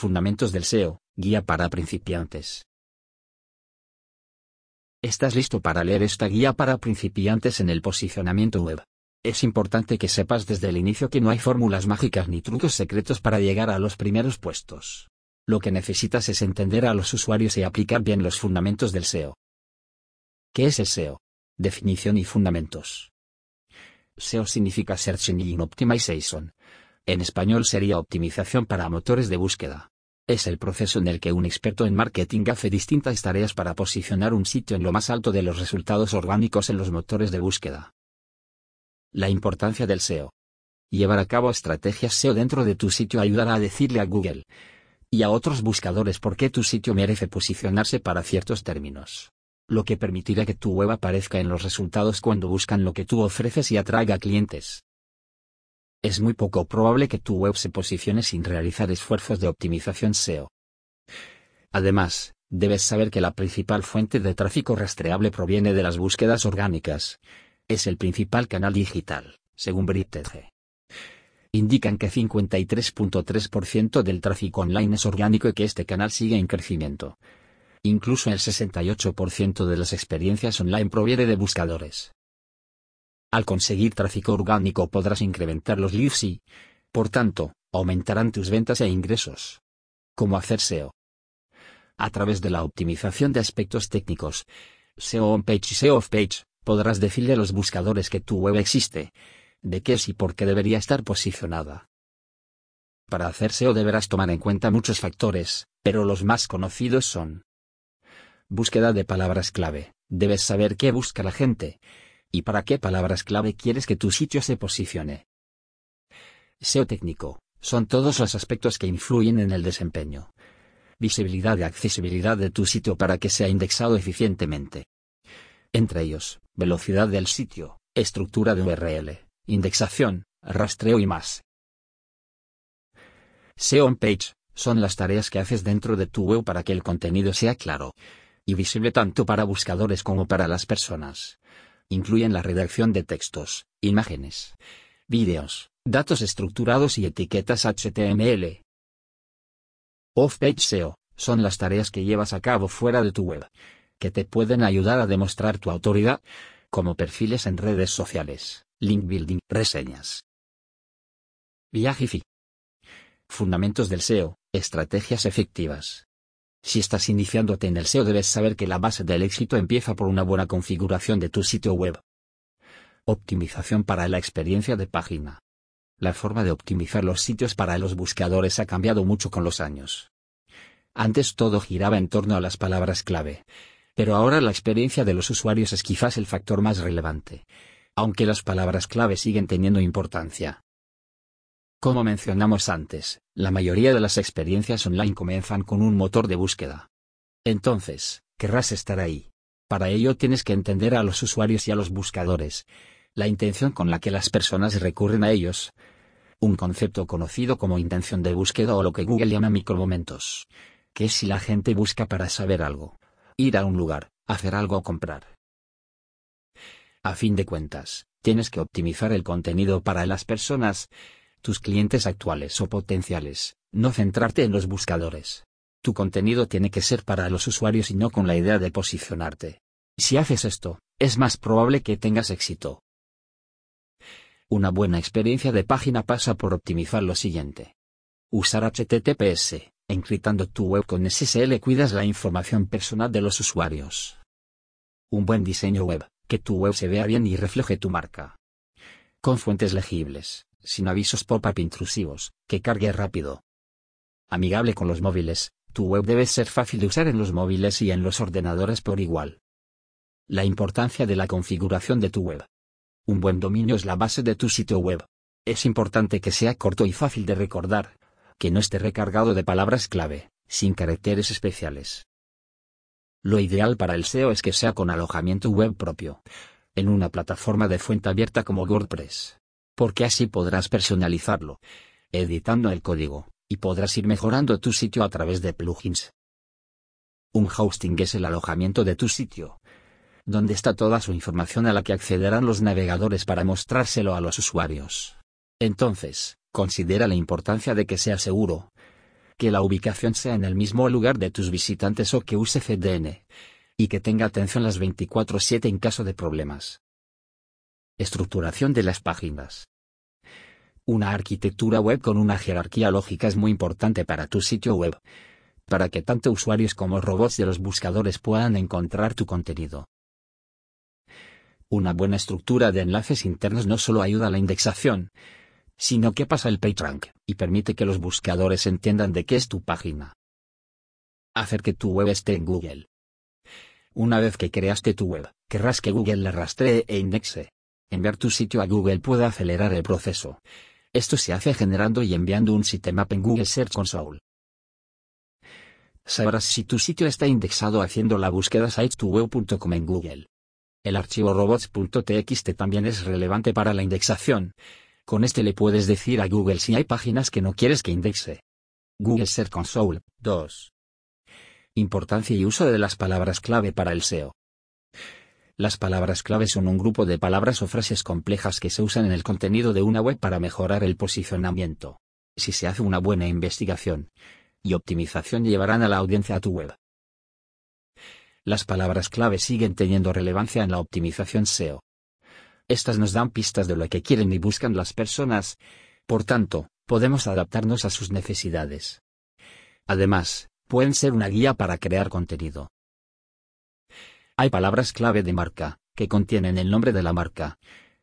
Fundamentos del SEO, guía para principiantes. ¿Estás listo para leer esta guía para principiantes en el posicionamiento web? Es importante que sepas desde el inicio que no hay fórmulas mágicas ni trucos secretos para llegar a los primeros puestos. Lo que necesitas es entender a los usuarios y aplicar bien los fundamentos del SEO. ¿Qué es el SEO? Definición y fundamentos. SEO significa Search Engine Optimization. En español sería optimización para motores de búsqueda. Es el proceso en el que un experto en marketing hace distintas tareas para posicionar un sitio en lo más alto de los resultados orgánicos en los motores de búsqueda. La importancia del SEO. Llevar a cabo estrategias SEO dentro de tu sitio ayudará a decirle a Google y a otros buscadores por qué tu sitio merece posicionarse para ciertos términos. Lo que permitirá que tu web aparezca en los resultados cuando buscan lo que tú ofreces y atraiga clientes es muy poco probable que tu web se posicione sin realizar esfuerzos de optimización SEO. Además, debes saber que la principal fuente de tráfico rastreable proviene de las búsquedas orgánicas. Es el principal canal digital, según BritTG. Indican que 53.3% del tráfico online es orgánico y que este canal sigue en crecimiento. Incluso el 68% de las experiencias online proviene de buscadores. Al conseguir tráfico orgánico podrás incrementar los leads y, por tanto, aumentarán tus ventas e ingresos. ¿Cómo hacer SEO? A través de la optimización de aspectos técnicos, SEO on page y SEO off page, podrás decirle a los buscadores que tu web existe, de qué es y por qué debería estar posicionada. Para hacer SEO deberás tomar en cuenta muchos factores, pero los más conocidos son Búsqueda de palabras clave. Debes saber qué busca la gente, ¿Y para qué palabras clave quieres que tu sitio se posicione? SEO técnico, son todos los aspectos que influyen en el desempeño. Visibilidad y accesibilidad de tu sitio para que sea indexado eficientemente. Entre ellos, velocidad del sitio, estructura de URL, indexación, rastreo y más. SEO on page, son las tareas que haces dentro de tu web para que el contenido sea claro y visible tanto para buscadores como para las personas incluyen la redacción de textos, imágenes, vídeos, datos estructurados y etiquetas HTML. Off-page SEO, son las tareas que llevas a cabo fuera de tu web, que te pueden ayudar a demostrar tu autoridad, como perfiles en redes sociales, link building, reseñas. Viaje Fundamentos del SEO, estrategias efectivas. Si estás iniciándote en el SEO debes saber que la base del éxito empieza por una buena configuración de tu sitio web. Optimización para la experiencia de página. La forma de optimizar los sitios para los buscadores ha cambiado mucho con los años. Antes todo giraba en torno a las palabras clave. Pero ahora la experiencia de los usuarios es quizás el factor más relevante. Aunque las palabras clave siguen teniendo importancia. Como mencionamos antes, la mayoría de las experiencias online comienzan con un motor de búsqueda. Entonces, querrás estar ahí. Para ello tienes que entender a los usuarios y a los buscadores, la intención con la que las personas recurren a ellos. Un concepto conocido como intención de búsqueda o lo que Google llama micromomentos. Que es si la gente busca para saber algo, ir a un lugar, hacer algo o comprar. A fin de cuentas, tienes que optimizar el contenido para las personas, tus clientes actuales o potenciales, no centrarte en los buscadores. Tu contenido tiene que ser para los usuarios y no con la idea de posicionarte. Si haces esto, es más probable que tengas éxito. Una buena experiencia de página pasa por optimizar lo siguiente. Usar HTTPS. Encriptando tu web con SSL cuidas la información personal de los usuarios. Un buen diseño web, que tu web se vea bien y refleje tu marca. Con fuentes legibles sin avisos pop-up intrusivos, que cargue rápido. Amigable con los móviles, tu web debe ser fácil de usar en los móviles y en los ordenadores por igual. La importancia de la configuración de tu web. Un buen dominio es la base de tu sitio web. Es importante que sea corto y fácil de recordar, que no esté recargado de palabras clave, sin caracteres especiales. Lo ideal para el SEO es que sea con alojamiento web propio, en una plataforma de fuente abierta como WordPress porque así podrás personalizarlo, editando el código, y podrás ir mejorando tu sitio a través de plugins. Un hosting es el alojamiento de tu sitio, donde está toda su información a la que accederán los navegadores para mostrárselo a los usuarios. Entonces, considera la importancia de que sea seguro, que la ubicación sea en el mismo lugar de tus visitantes o que use CDN. Y que tenga atención las 24/7 en caso de problemas. Estructuración de las páginas. Una arquitectura web con una jerarquía lógica es muy importante para tu sitio web, para que tanto usuarios como robots de los buscadores puedan encontrar tu contenido. Una buena estructura de enlaces internos no solo ayuda a la indexación, sino que pasa el PageRank y permite que los buscadores entiendan de qué es tu página. Hacer que tu web esté en Google. Una vez que creaste tu web, querrás que Google la rastree e indexe. Enviar tu sitio a Google puede acelerar el proceso. Esto se hace generando y enviando un sitemap en Google Search Console. Sabrás si tu sitio está indexado haciendo la búsqueda sitestuweb.com en Google. El archivo robots.txt también es relevante para la indexación. Con este le puedes decir a Google si hay páginas que no quieres que indexe. Google Search Console 2. Importancia y uso de las palabras clave para el SEO. Las palabras clave son un grupo de palabras o frases complejas que se usan en el contenido de una web para mejorar el posicionamiento. Si se hace una buena investigación y optimización llevarán a la audiencia a tu web. Las palabras clave siguen teniendo relevancia en la optimización SEO. Estas nos dan pistas de lo que quieren y buscan las personas, por tanto, podemos adaptarnos a sus necesidades. Además, pueden ser una guía para crear contenido. Hay palabras clave de marca, que contienen el nombre de la marca,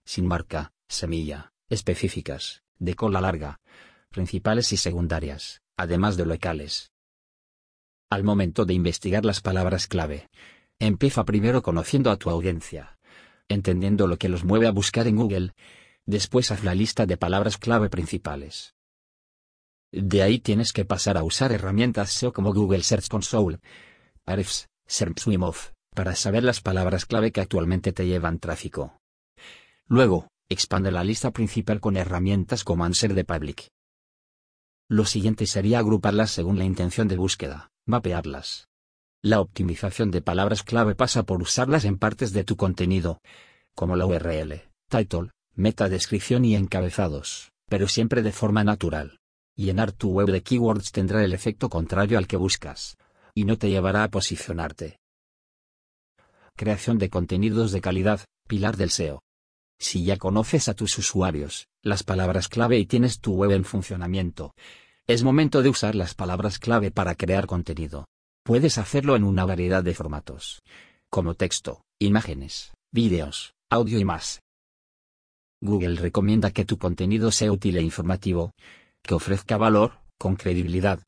sin marca, semilla, específicas, de cola larga, principales y secundarias, además de locales. Al momento de investigar las palabras clave, empieza primero conociendo a tu audiencia, entendiendo lo que los mueve a buscar en Google, después haz la lista de palabras clave principales. De ahí tienes que pasar a usar herramientas SEO como Google Search Console, Ahrefs, SERPSwimOff, para saber las palabras clave que actualmente te llevan tráfico. Luego, expande la lista principal con herramientas como Answer de Public. Lo siguiente sería agruparlas según la intención de búsqueda mapearlas. La optimización de palabras clave pasa por usarlas en partes de tu contenido, como la URL, title, metadescripción y encabezados, pero siempre de forma natural. Llenar tu web de keywords tendrá el efecto contrario al que buscas, y no te llevará a posicionarte. Creación de contenidos de calidad, pilar del SEO. Si ya conoces a tus usuarios, las palabras clave y tienes tu web en funcionamiento, es momento de usar las palabras clave para crear contenido. Puedes hacerlo en una variedad de formatos, como texto, imágenes, vídeos, audio y más. Google recomienda que tu contenido sea útil e informativo, que ofrezca valor, con credibilidad,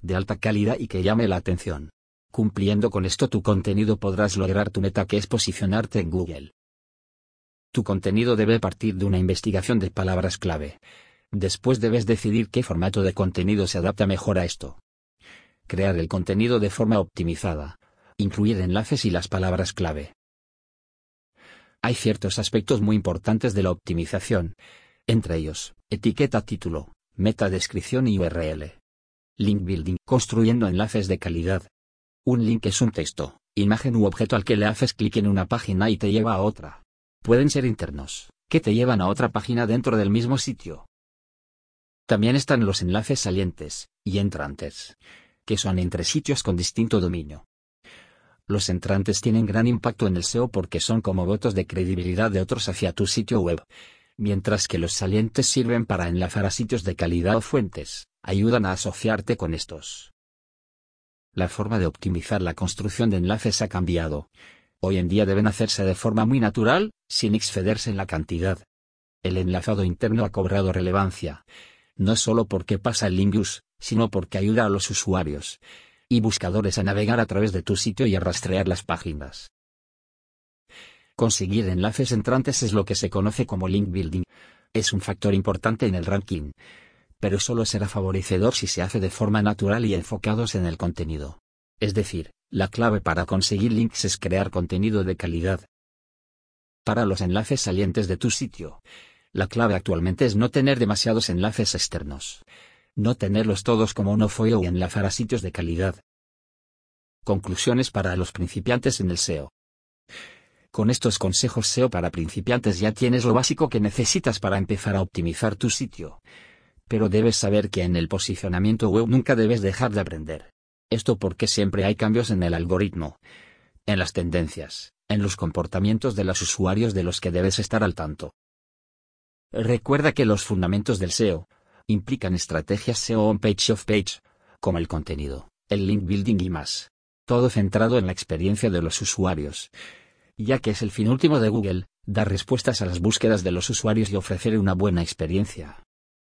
de alta calidad y que llame la atención. Cumpliendo con esto tu contenido podrás lograr tu meta que es posicionarte en Google. Tu contenido debe partir de una investigación de palabras clave, Después debes decidir qué formato de contenido se adapta mejor a esto. Crear el contenido de forma optimizada. Incluir enlaces y las palabras clave. Hay ciertos aspectos muy importantes de la optimización. Entre ellos, etiqueta título, meta descripción y URL. Link building, construyendo enlaces de calidad. Un link es un texto, imagen u objeto al que le haces clic en una página y te lleva a otra. Pueden ser internos, que te llevan a otra página dentro del mismo sitio. También están los enlaces salientes, y entrantes, que son entre sitios con distinto dominio. Los entrantes tienen gran impacto en el SEO porque son como votos de credibilidad de otros hacia tu sitio web, mientras que los salientes sirven para enlazar a sitios de calidad o fuentes, ayudan a asociarte con estos. La forma de optimizar la construcción de enlaces ha cambiado. Hoy en día deben hacerse de forma muy natural, sin excederse en la cantidad. El enlazado interno ha cobrado relevancia, no solo porque pasa el Lingus, sino porque ayuda a los usuarios y buscadores a navegar a través de tu sitio y a rastrear las páginas. Conseguir enlaces entrantes es lo que se conoce como link building. Es un factor importante en el ranking, pero solo será favorecedor si se hace de forma natural y enfocados en el contenido. Es decir, la clave para conseguir links es crear contenido de calidad. Para los enlaces salientes de tu sitio, la clave actualmente es no tener demasiados enlaces externos. No tenerlos todos como uno folio y enlazar a sitios de calidad. Conclusiones para los principiantes en el SEO. Con estos consejos SEO para principiantes ya tienes lo básico que necesitas para empezar a optimizar tu sitio. Pero debes saber que en el posicionamiento web nunca debes dejar de aprender. Esto porque siempre hay cambios en el algoritmo, en las tendencias, en los comportamientos de los usuarios de los que debes estar al tanto. Recuerda que los fundamentos del SEO implican estrategias SEO on page of page, como el contenido, el link building y más. Todo centrado en la experiencia de los usuarios. Ya que es el fin último de Google, dar respuestas a las búsquedas de los usuarios y ofrecer una buena experiencia.